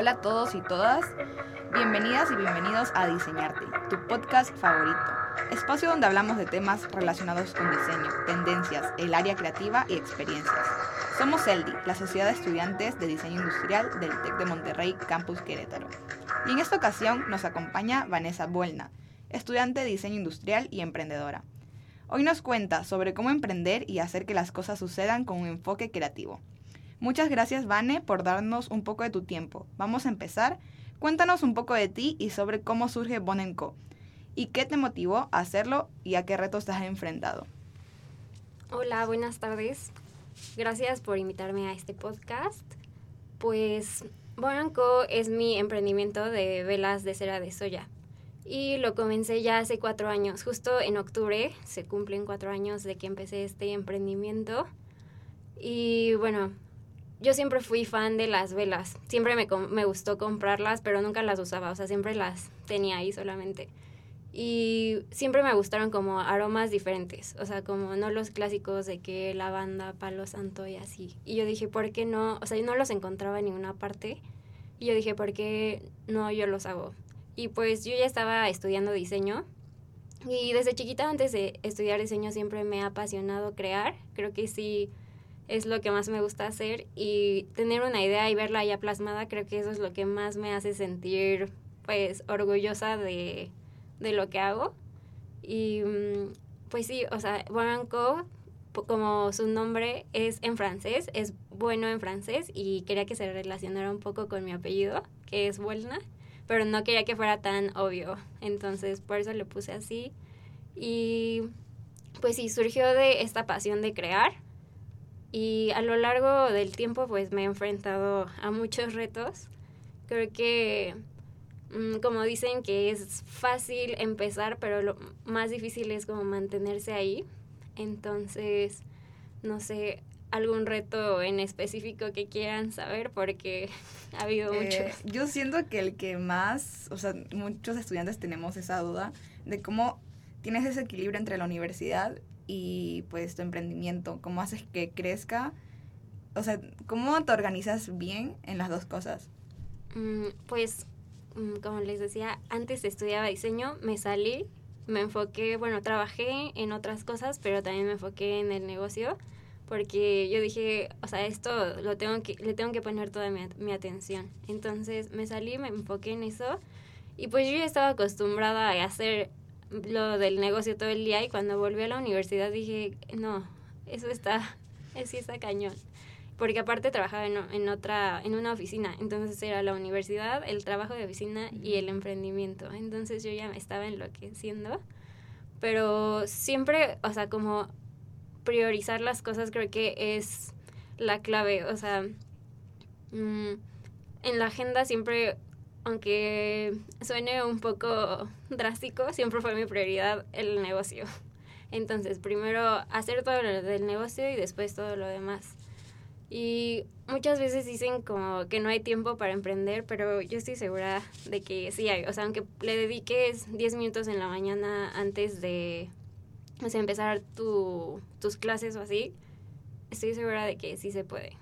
Hola a todos y todas, bienvenidas y bienvenidos a Diseñarte, tu podcast favorito, espacio donde hablamos de temas relacionados con diseño, tendencias, el área creativa y experiencias. Somos CELDI, la Sociedad de Estudiantes de Diseño Industrial del TEC de Monterrey, Campus Querétaro. Y en esta ocasión nos acompaña Vanessa Buelna, estudiante de Diseño Industrial y emprendedora. Hoy nos cuenta sobre cómo emprender y hacer que las cosas sucedan con un enfoque creativo. Muchas gracias, Vane, por darnos un poco de tu tiempo. Vamos a empezar. Cuéntanos un poco de ti y sobre cómo surge Bonenco. ¿Y qué te motivó a hacerlo y a qué retos te has enfrentado? Hola, buenas tardes. Gracias por invitarme a este podcast. Pues Bonenco es mi emprendimiento de velas de cera de soya. Y lo comencé ya hace cuatro años. Justo en octubre se cumplen cuatro años de que empecé este emprendimiento. Y bueno, yo siempre fui fan de las velas. Siempre me, me gustó comprarlas, pero nunca las usaba. O sea, siempre las tenía ahí solamente. Y siempre me gustaron como aromas diferentes. O sea, como no los clásicos de que lavanda, palo santo y así. Y yo dije, ¿por qué no? O sea, yo no los encontraba en ninguna parte. Y yo dije, ¿por qué no yo los hago? Y pues yo ya estaba estudiando diseño. Y desde chiquita, antes de estudiar diseño, siempre me ha apasionado crear. Creo que sí es lo que más me gusta hacer y tener una idea y verla ya plasmada, creo que eso es lo que más me hace sentir pues orgullosa de, lo que hago. Y mm, pues sí, o sea, Bonanco, como su nombre es en francés, es bueno en francés y quería que se relacionara un poco con mi apellido, que es Buelna, pero no quería que fuera tan obvio, entonces por eso le puse así. Y pues sí, surgió de esta pasión de crear y a lo largo del tiempo pues me he enfrentado a muchos retos. Creo que mm, como dicen que es fácil empezar, pero lo más difícil es como mantenerse ahí. Entonces, no sé, algún reto en específico que quieran saber porque ha habido eh, muchos. Yo siento que el que más, o sea, muchos estudiantes tenemos esa duda de cómo tienes ese equilibrio entre la universidad y pues tu emprendimiento, cómo haces que crezca, o sea, cómo te organizas bien en las dos cosas. Mm, pues, mm, como les decía, antes estudiaba diseño, me salí, me enfoqué, bueno, trabajé en otras cosas, pero también me enfoqué en el negocio porque yo dije, o sea, esto lo tengo que, le tengo que poner toda mi, mi, atención. Entonces me salí, me enfoqué en eso y pues yo ya estaba acostumbrada a hacer lo del negocio todo el día y cuando volví a la universidad dije, no, eso está, sí está cañón. Porque aparte trabajaba en, en, otra, en una oficina, entonces era la universidad, el trabajo de oficina y el emprendimiento. Entonces yo ya me estaba enloqueciendo, pero siempre, o sea, como priorizar las cosas creo que es la clave, o sea, mm, en la agenda siempre aunque suene un poco drástico, siempre fue mi prioridad el negocio. Entonces, primero hacer todo lo del negocio y después todo lo demás. Y muchas veces dicen como que no hay tiempo para emprender, pero yo estoy segura de que sí hay. O sea, aunque le dediques 10 minutos en la mañana antes de o sea, empezar tu, tus clases o así, estoy segura de que sí se puede.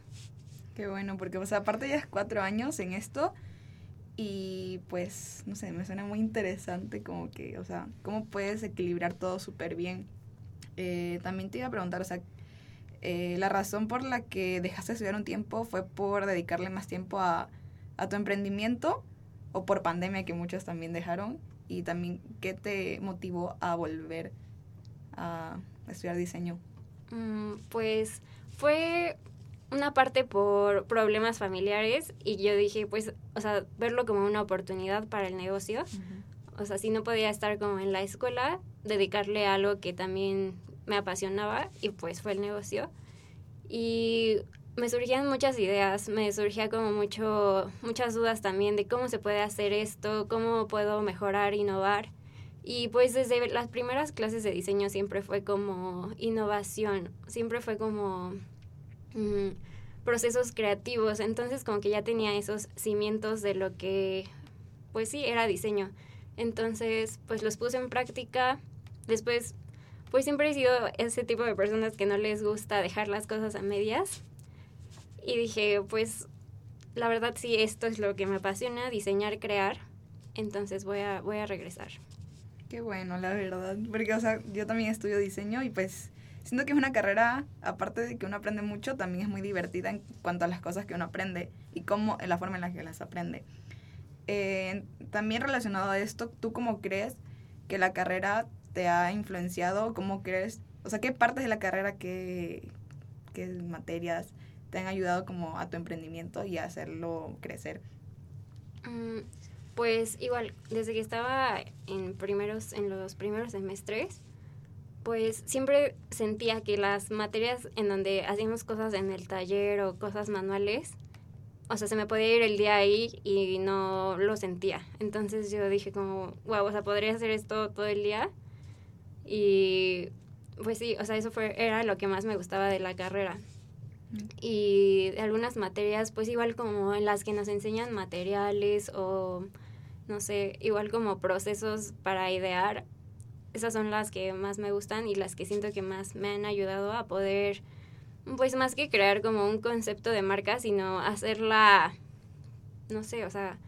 Qué bueno, porque o sea, aparte ya es cuatro años en esto y pues, no sé, me suena muy interesante como que, o sea, cómo puedes equilibrar todo súper bien. Eh, también te iba a preguntar, o sea, eh, la razón por la que dejaste de estudiar un tiempo fue por dedicarle más tiempo a, a tu emprendimiento o por pandemia que muchos también dejaron y también qué te motivó a volver a estudiar diseño. Mm, pues fue una parte por problemas familiares y yo dije, pues, o sea, verlo como una oportunidad para el negocio. O sea, si no podía estar como en la escuela, dedicarle a algo que también me apasionaba y pues fue el negocio. Y me surgían muchas ideas, me surgía como mucho, muchas dudas también de cómo se puede hacer esto, cómo puedo mejorar, innovar. Y pues desde las primeras clases de diseño siempre fue como innovación, siempre fue como procesos creativos. Entonces como que ya tenía esos cimientos de lo que, pues sí, era diseño. Entonces pues los puse en práctica. Después, pues siempre he sido ese tipo de personas que no les gusta dejar las cosas a medias. Y dije, pues la verdad sí, esto es lo que me apasiona, diseñar, crear. Entonces voy a, voy a regresar. Qué bueno, la verdad. Porque, o sea, yo también estudio diseño y pues siento que es una carrera, aparte de que uno aprende mucho, también es muy divertida en cuanto a las cosas que uno aprende y cómo, en la forma en la que las aprende. Eh, también relacionado a esto, ¿tú cómo crees que la carrera te ha influenciado? ¿Cómo crees? O sea, ¿qué partes de la carrera, qué, qué materias te han ayudado como a tu emprendimiento y a hacerlo crecer? Mm, pues igual, desde que estaba en primeros, en los primeros semestres, pues siempre sentía que las materias en donde hacíamos cosas en el taller o cosas manuales, o sea, se me podía ir el día ahí y no lo sentía. Entonces yo dije como, wow, o sea, podría hacer esto todo el día. Y pues sí, o sea, eso fue, era lo que más me gustaba de la carrera. Y algunas materias, pues igual como en las que nos enseñan materiales o, no sé, igual como procesos para idear, esas son las que más me gustan y las que siento que más me han ayudado a poder pues más que crear como un concepto de marca, sino hacerla, no sé, o sea,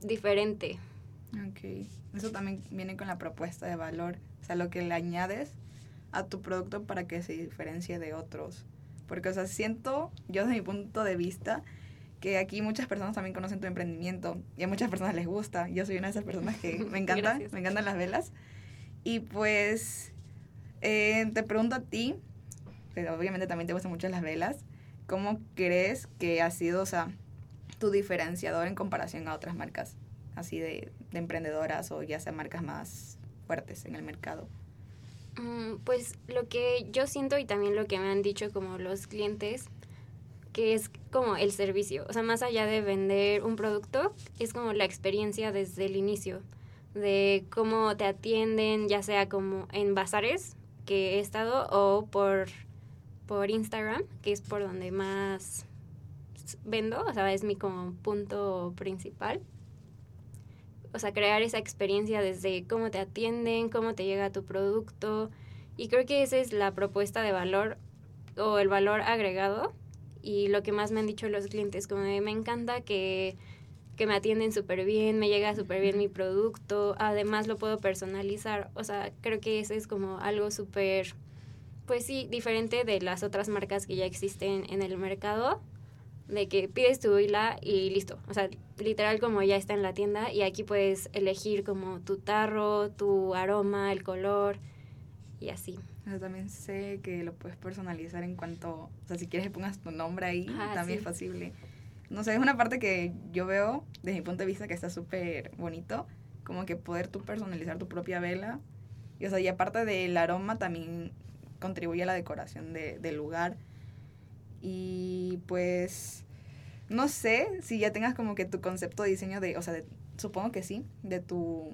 diferente. Ok, eso también viene con la propuesta de valor, o sea, lo que le añades a tu producto para que se diferencie de otros. Porque, o sea, siento, yo desde mi punto de vista, que aquí muchas personas también conocen tu emprendimiento y a muchas personas les gusta. Yo soy una de esas personas que me encanta, me encantan las velas. Y pues, eh, te pregunto a ti, pero obviamente también te gustan mucho las velas. ¿Cómo crees que ha sido, o sea, tu diferenciador en comparación a otras marcas así de, de emprendedoras o ya sea marcas más fuertes en el mercado? Mm, pues lo que yo siento y también lo que me han dicho como los clientes, que es como el servicio, o sea, más allá de vender un producto, es como la experiencia desde el inicio, de cómo te atienden, ya sea como en bazares que he estado o por por Instagram, que es por donde más vendo, o sea, es mi como punto principal. O sea, crear esa experiencia desde cómo te atienden, cómo te llega tu producto. Y creo que esa es la propuesta de valor o el valor agregado. Y lo que más me han dicho los clientes, como me encanta que, que me atienden súper bien, me llega súper bien mi producto, además lo puedo personalizar. O sea, creo que eso es como algo súper pues sí, diferente de las otras marcas que ya existen en el mercado, de que pides tu hila y listo. O sea, literal como ya está en la tienda y aquí puedes elegir como tu tarro, tu aroma, el color y así. Yo también sé que lo puedes personalizar en cuanto, o sea, si quieres que pongas tu nombre ahí, también es posible. No sé, es una parte que yo veo desde mi punto de vista que está súper bonito, como que poder tú personalizar tu propia vela. Y, o sea, y aparte del aroma también contribuye a la decoración de, del lugar. Y pues no sé si ya tengas como que tu concepto de diseño de, o sea, supongo que sí, de tu,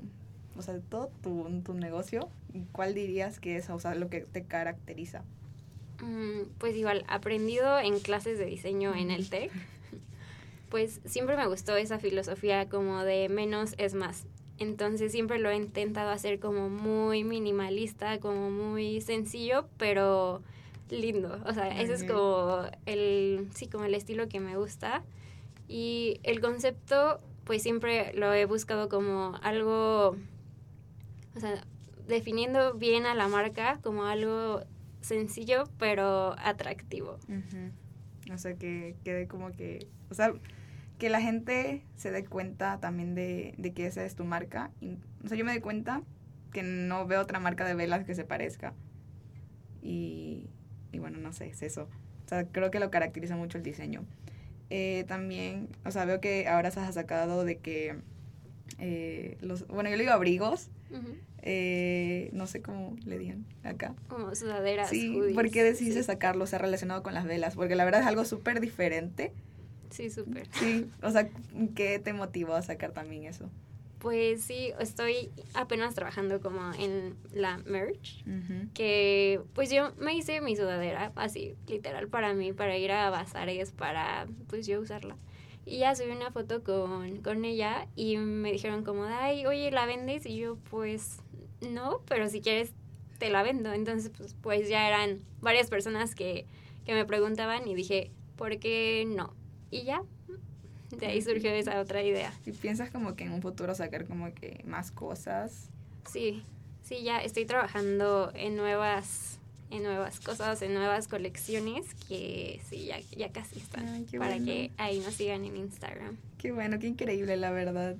o sea, de todo tu, tu negocio. ¿Cuál dirías que es, o sea, lo que te caracteriza? Mm, pues igual, aprendido en clases de diseño en el TEC, pues siempre me gustó esa filosofía como de menos es más. Entonces siempre lo he intentado hacer como muy minimalista, como muy sencillo, pero lindo. O sea, ese es como el, sí, como el estilo que me gusta. Y el concepto, pues siempre lo he buscado como algo, o sea, definiendo bien a la marca como algo sencillo, pero atractivo. O sea, que quede como que, o sea, que la gente se dé cuenta también de, que esa es tu marca. o sea, yo me doy cuenta que no veo otra marca de velas que se parezca. Y, bueno, no sé, es eso. O sea, creo que lo caracteriza mucho el diseño. Eh, también, o sea, veo que ahora se ha sacado de que eh, los, bueno, yo le digo abrigos, eh, no sé cómo le digan acá. Como sudaderas. Sí, ¿por qué decidiste sacarlo, o sea, relacionado con las velas? Porque la verdad es algo súper diferente Sí, súper. Sí, o sea, ¿qué te motivó a sacar también eso? Pues sí, estoy apenas trabajando como en la merch, que pues yo me hice mi sudadera, así, literal, para mí, para ir a bazares, para pues yo usarla. Y ya subí una foto con, con ella y me dijeron como, ay, oye, ¿la vendes? Y yo, pues, no, pero si quieres, te la vendo. Entonces, pues, pues ya eran varias personas que, que me preguntaban y dije, ¿por qué no? Y ya. de ahí surgió esa otra idea. ¿Y piensas como que en un futuro sacar como que más cosas? Sí, sí, ya estoy trabajando en nuevas en nuevas cosas, en nuevas colecciones que sí, ya, ya casi están. para que ahí nos sigan en Instagram. Qué bueno, qué increíble, la verdad.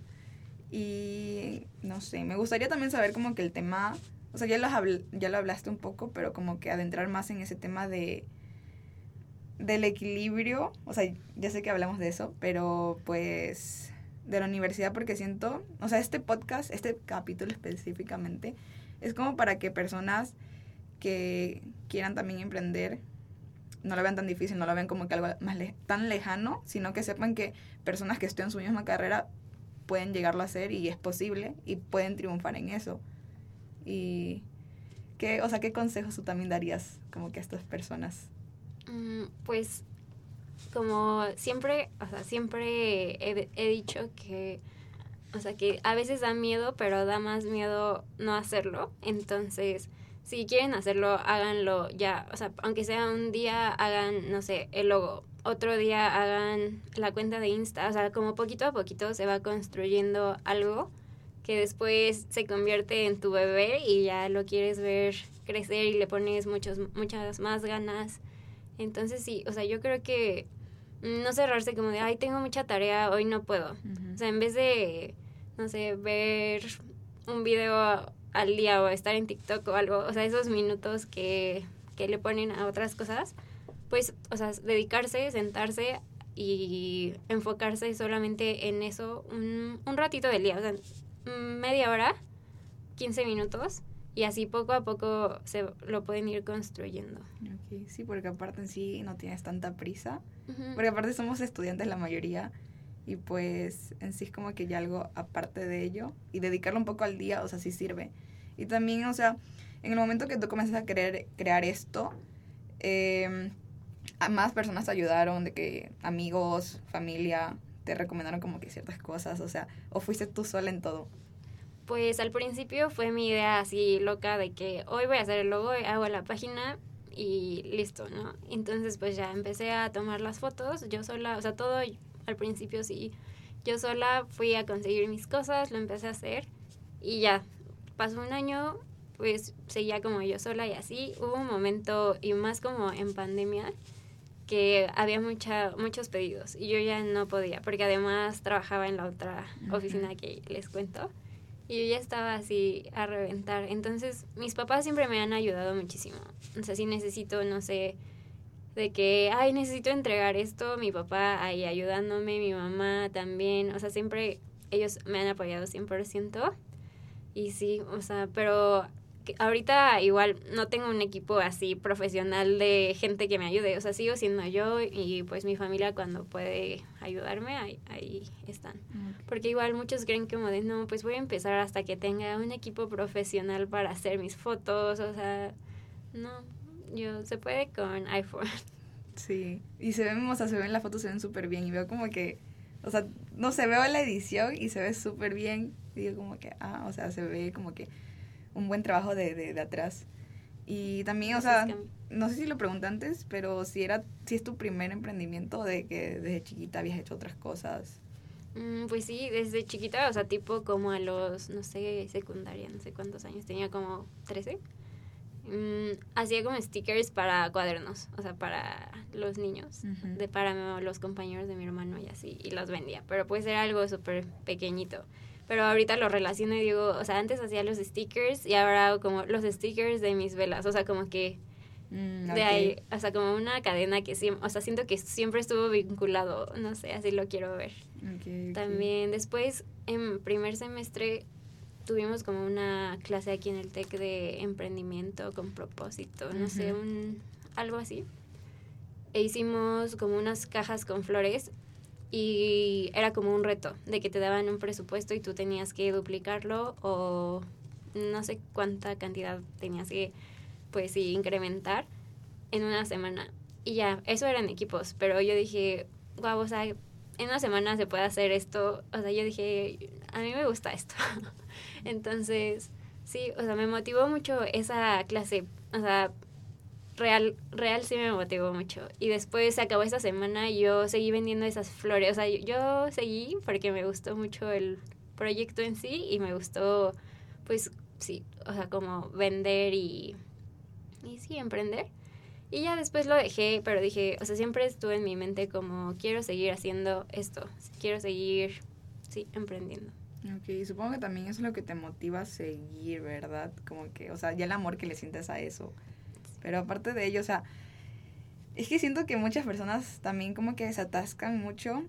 Y no sé, me gustaría también saber como que el tema, o sea, ya lo, ya lo hablaste un poco, pero como que adentrar más en ese tema de del equilibrio, o sea, ya sé que hablamos de eso, pero pues de la universidad porque siento, o sea, este podcast, este capítulo específicamente, es como para que personas que quieran también emprender no lo vean tan difícil, no lo vean como que algo más tan lejano, sino que sepan que personas que estudian su misma carrera pueden llegarlo a hacer y es posible y pueden triunfar en eso. Y qué, o sea, ¿qué consejos tú también darías como que a estas personas? Mm, pues como siempre, o sea, siempre he, he dicho que, o sea, que a veces da miedo, pero da más miedo no hacerlo. Entonces, si quieren hacerlo, háganlo ya. O sea, aunque sea un día, hagan, no sé, el logo. Otro día hagan la cuenta de Insta. O sea, como poquito a poquito se va construyendo algo que después se convierte en tu bebé y ya lo quieres ver crecer y le pones muchos, muchas más ganas. Entonces sí, o sea, yo creo que no cerrarse como de, ay, tengo mucha tarea, hoy no puedo. O sea, en vez de, no sé, ver un video al día o estar en TikTok o algo, o sea, esos minutos que, que le ponen a otras cosas, pues, o sea, dedicarse, sentarse y enfocarse solamente en eso un, un ratito del día, o sea, media hora, 15 minutos, y así poco a poco se lo pueden ir construyendo. sí, porque aparte en sí no tienes tanta prisa, porque aparte somos estudiantes la mayoría, y pues en sí es como que ya algo aparte de ello y dedicarlo un poco al día, o sea, sí sirve. Y también, o sea, en el momento que tú comienzas a querer crear esto, eh, a más personas te ayudaron, de que amigos, familia, te recomendaron como que ciertas cosas, o sea, o fuiste tú sola en todo. Pues al principio fue mi idea así loca de que hoy voy a hacer el logo, hago la página y listo, ¿no? Entonces pues ya empecé a tomar las fotos, yo sola, o sea, todo al principio sí, yo sola fui a conseguir mis cosas, lo empecé a hacer y ya, pasó un año, pues seguía como yo sola y así. Hubo un momento, y más como en pandemia, que había mucha, muchos pedidos y yo ya no podía, porque además trabajaba en la otra oficina que les cuento y yo ya estaba así a reventar. Entonces mis papás siempre me han ayudado muchísimo. O sea, si necesito, no sé, de que, ay, necesito entregar esto, mi papá ahí ayudándome, mi mamá también, o sea, siempre ellos me han apoyado 100%. Y sí, o sea, pero ahorita igual no tengo un equipo así profesional de gente que me ayude, o sea, sigo siendo yo y pues mi familia cuando puede ayudarme, ahí, ahí están. Porque igual muchos creen como de, no, pues voy a empezar hasta que tenga un equipo profesional para hacer mis fotos, o sea, no, yo, se puede con iPhone. Sí, y se ven, o sea, se ven las fotos, se ven súper bien y veo como que, o sea, no se veo la edición y se ve súper bien. Y digo como que, ah, o sea, se ve como que un buen trabajo de, de, atrás. Y también, o sea, no sé si lo pregunté antes, pero si era, si es tu primer emprendimiento de que desde chiquita habías hecho otras cosas. Mm, pues sí, desde chiquita, o sea, tipo como a los, no sé, secundaria, no sé cuántos años, tenía como 13 Mm, hacía como stickers para cuadernos, o sea, para los niños, de para los compañeros de mi hermano y así, y los vendía, pero pues era algo súper pequeñito. Pero ahorita lo relaciono y digo, o sea, antes hacía los stickers y ahora hago como los stickers de mis velas, o sea, como que mm, de ahí, o sea, como una cadena que siempre, o sea, siento que siempre estuvo vinculado, no sé, así lo quiero ver. También después, en primer semestre, tuvimos como una clase aquí en el TEC de emprendimiento con propósito, no sé, un, algo así. E hicimos como unas cajas con flores y era como un reto de que te daban un presupuesto y tú tenías que duplicarlo o no sé cuánta cantidad tenías que pues sí, incrementar en una semana. Y ya, eso eran equipos, pero yo dije, guau, o sea, en una semana se puede hacer esto. O sea, yo dije, a mí me gusta esto. Entonces, sí, o sea, me motivó mucho esa clase. O sea, real, real sí me motivó mucho. Y después se acabó esta semana y yo seguí vendiendo esas flores. O sea, yo, seguí porque me gustó mucho el proyecto en sí y me gustó, pues sí, o sea, como vender y, y sí, emprender. Y ya después lo dejé, pero dije, o sea, siempre estuve en mi mente como quiero seguir haciendo esto, quiero seguir, sí, emprendiendo. Ok, supongo que también es lo que te motiva a seguir, ¿verdad? Como que, o sea, ya el amor que le sientes a eso. Pero aparte de ello, o sea, es que siento que muchas personas también como que se atascan mucho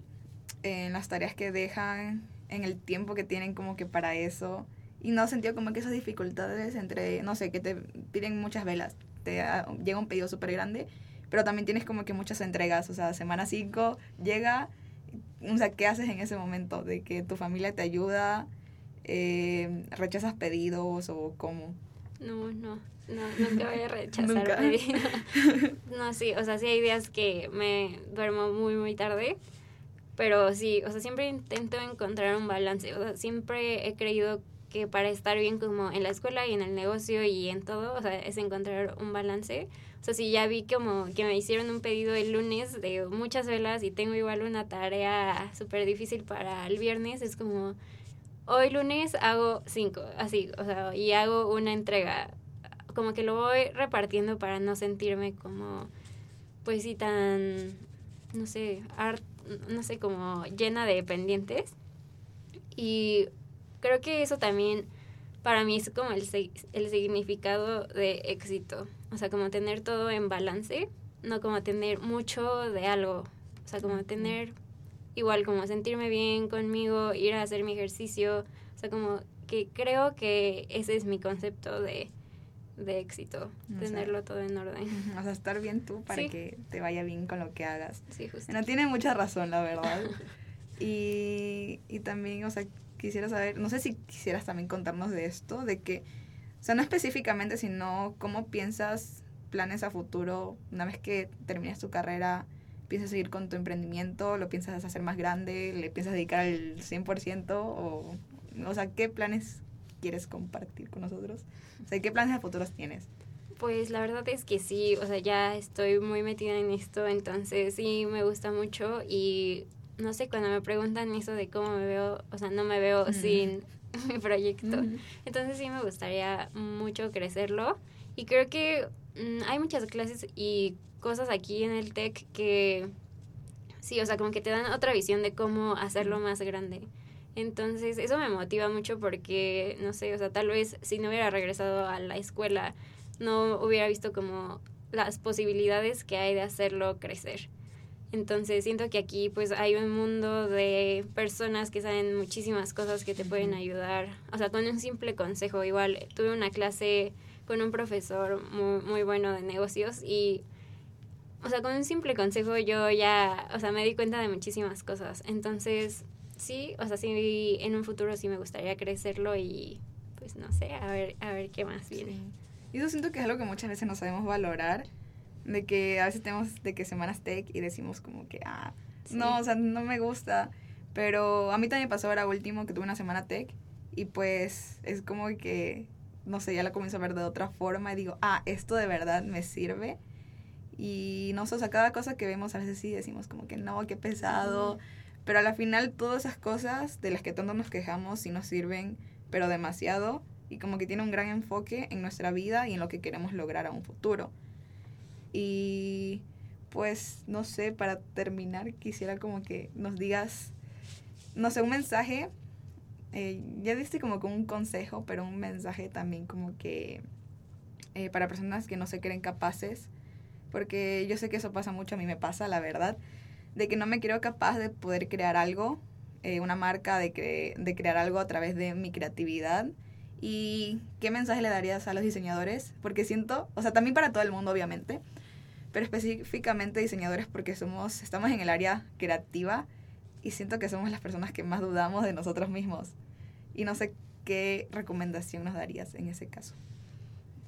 en las tareas que dejan, en el tiempo que tienen como que para eso. Y no sentido como que esas dificultades entre, no sé, que te piden muchas velas, te llega un pedido súper grande, pero también tienes como que muchas entregas, o sea, semana 5 llega, o sea, ¿qué haces en ese momento? De que tu familia te ayuda, eh, rechazas pedidos o cómo. No, no, no, nunca voy a rechazar pedidos. no, sí, o sea, sí hay días que me duermo muy, muy tarde, pero sí, o sea, siempre intento encontrar un balance, o sea, siempre he creído que para estar bien como en la escuela y en el negocio y en todo, o sea, es encontrar un balance. O sea, si ya vi como que me hicieron un pedido el lunes de muchas velas y tengo igual una tarea súper difícil para el viernes, es como, hoy lunes hago cinco, así, o sea, y hago una entrega. Como que lo voy repartiendo para no sentirme como, pues sí, tan, no sé, art, no sé, como llena de pendientes. Y creo que eso también para mí es como el, el significado de éxito. O sea, como tener todo en balance, no como tener mucho de algo. O sea, como tener igual como sentirme bien conmigo, ir a hacer mi ejercicio. O sea, como que creo que ese es mi concepto de, de éxito, tenerlo todo en orden. O sea, estar bien tú para que te vaya bien con lo que hagas. Sí, justo. No tiene mucha razón, la verdad. y, y también, o sea, quisiera saber, no sé si quisieras también contarnos de esto, de que, o sea, no específicamente, sino cómo piensas planes a futuro una vez que termines tu carrera, piensas seguir con tu emprendimiento, lo piensas hacer más grande, le piensas dedicar el 100% o, o sea, ¿qué planes quieres compartir con nosotros? O sea, ¿qué planes a futuros tienes? Pues la verdad es que sí, o sea, ya estoy muy metida en esto, entonces sí me gusta mucho y no sé, cuando me preguntan eso de cómo me veo, o sea, no me veo sin mi proyecto. Entonces sí me gustaría mucho crecerlo. Y creo que mm, hay muchas clases y cosas aquí en el TEC que sí, o sea, como que te dan otra visión de cómo hacerlo más grande. Entonces, eso me motiva mucho porque, no sé, o sea, tal vez si no hubiera regresado a la escuela, no hubiera visto como las posibilidades que hay de hacerlo crecer. Entonces siento que aquí pues hay un mundo de personas que saben muchísimas cosas que te pueden ayudar. O sea, con un simple consejo. Igual tuve una clase con un profesor muy, muy bueno de negocios y, o sea, con un simple consejo yo ya, o sea, me di cuenta de muchísimas cosas. Entonces, sí, o sea, sí, en un futuro sí me gustaría crecerlo y pues no sé, a ver, a ver qué más viene. Y yo siento que es algo que muchas veces no sabemos valorar de que a veces tenemos de que semanas tech y decimos como que, ah, no, o sea, no me gusta. Pero a mí también pasó ahora último que tuve una semana tech y pues es como que, no sé, ya la comienzo a ver de otra forma y digo, ah, esto de verdad me sirve. Y no sé, o sea, cada cosa que vemos a veces sí decimos como que no, qué pesado. Pero a la final todas esas cosas de las que tanto nos quejamos sí nos sirven, pero demasiado. Y como que tiene un gran enfoque en nuestra vida y en lo que queremos lograr a un futuro. Y pues no sé, para terminar quisiera como que nos digas, no sé, un mensaje, eh, ya diste como con un consejo, pero un mensaje también como que eh, para personas que no se creen capaces, porque yo sé que eso pasa mucho, a mí me pasa, la verdad, de que no me creo capaz de poder crear algo, eh, una marca, de, de crear algo a través de mi creatividad. ¿Y qué mensaje le darías a los diseñadores? Porque siento, o sea, también para todo el mundo, obviamente, pero específicamente diseñadores porque somos, estamos en el área creativa y siento que somos las personas que más dudamos de nosotros mismos. Y no sé qué recomendación nos darías en ese caso.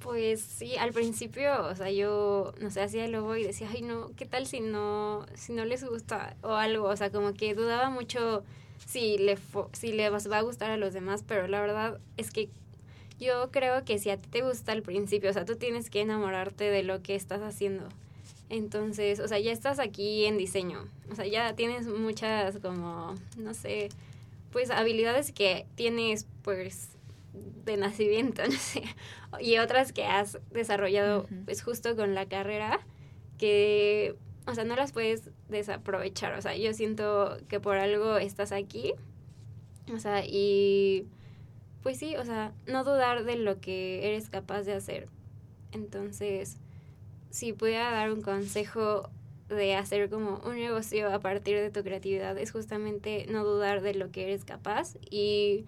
Pues sí, al principio, o sea, yo, no sé, hacía el logo y decía, ay, no, ¿qué tal si no, si no les gusta o algo? O sea, como que dudaba mucho si le, si le va a gustar a los demás, pero la verdad es que yo creo que si a ti te gusta al principio, o sea, tú tienes que enamorarte de lo que estás haciendo. Entonces, o sea, ya estás aquí en diseño. O sea, ya tienes muchas como, no sé, pues habilidades que tienes pues de nacimiento, no sé, y otras que has desarrollado pues justo con la carrera que, o sea, no las puedes desaprovechar. O sea, yo siento que por algo estás aquí. O sea, y pues sí, o sea, no dudar de lo que eres capaz de hacer. Entonces, si pudiera dar un consejo de hacer como un negocio a partir de tu creatividad es justamente no dudar de lo que eres capaz y,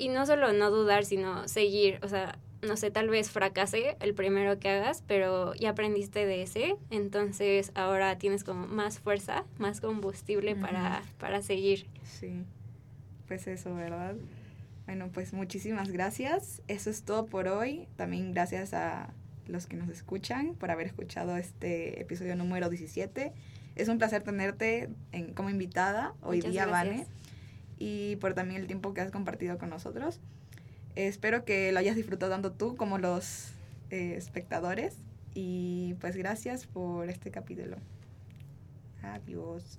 y no solo no dudar, sino seguir, o sea, no sé, tal vez fracase el primero que hagas, pero ya aprendiste de ese, entonces ahora tienes como más fuerza, más combustible para, para seguir. Sí, pues eso, ¿verdad? Bueno, pues muchísimas gracias. Eso es todo por hoy. También gracias a los que nos escuchan por haber escuchado este episodio número 17. Es un placer tenerte en, como invitada hoy día, Vane, y por también el tiempo que has compartido con nosotros. espero que lo hayas disfrutado tanto tú como los eh, espectadores. Y pues gracias por este capítulo. Adiós.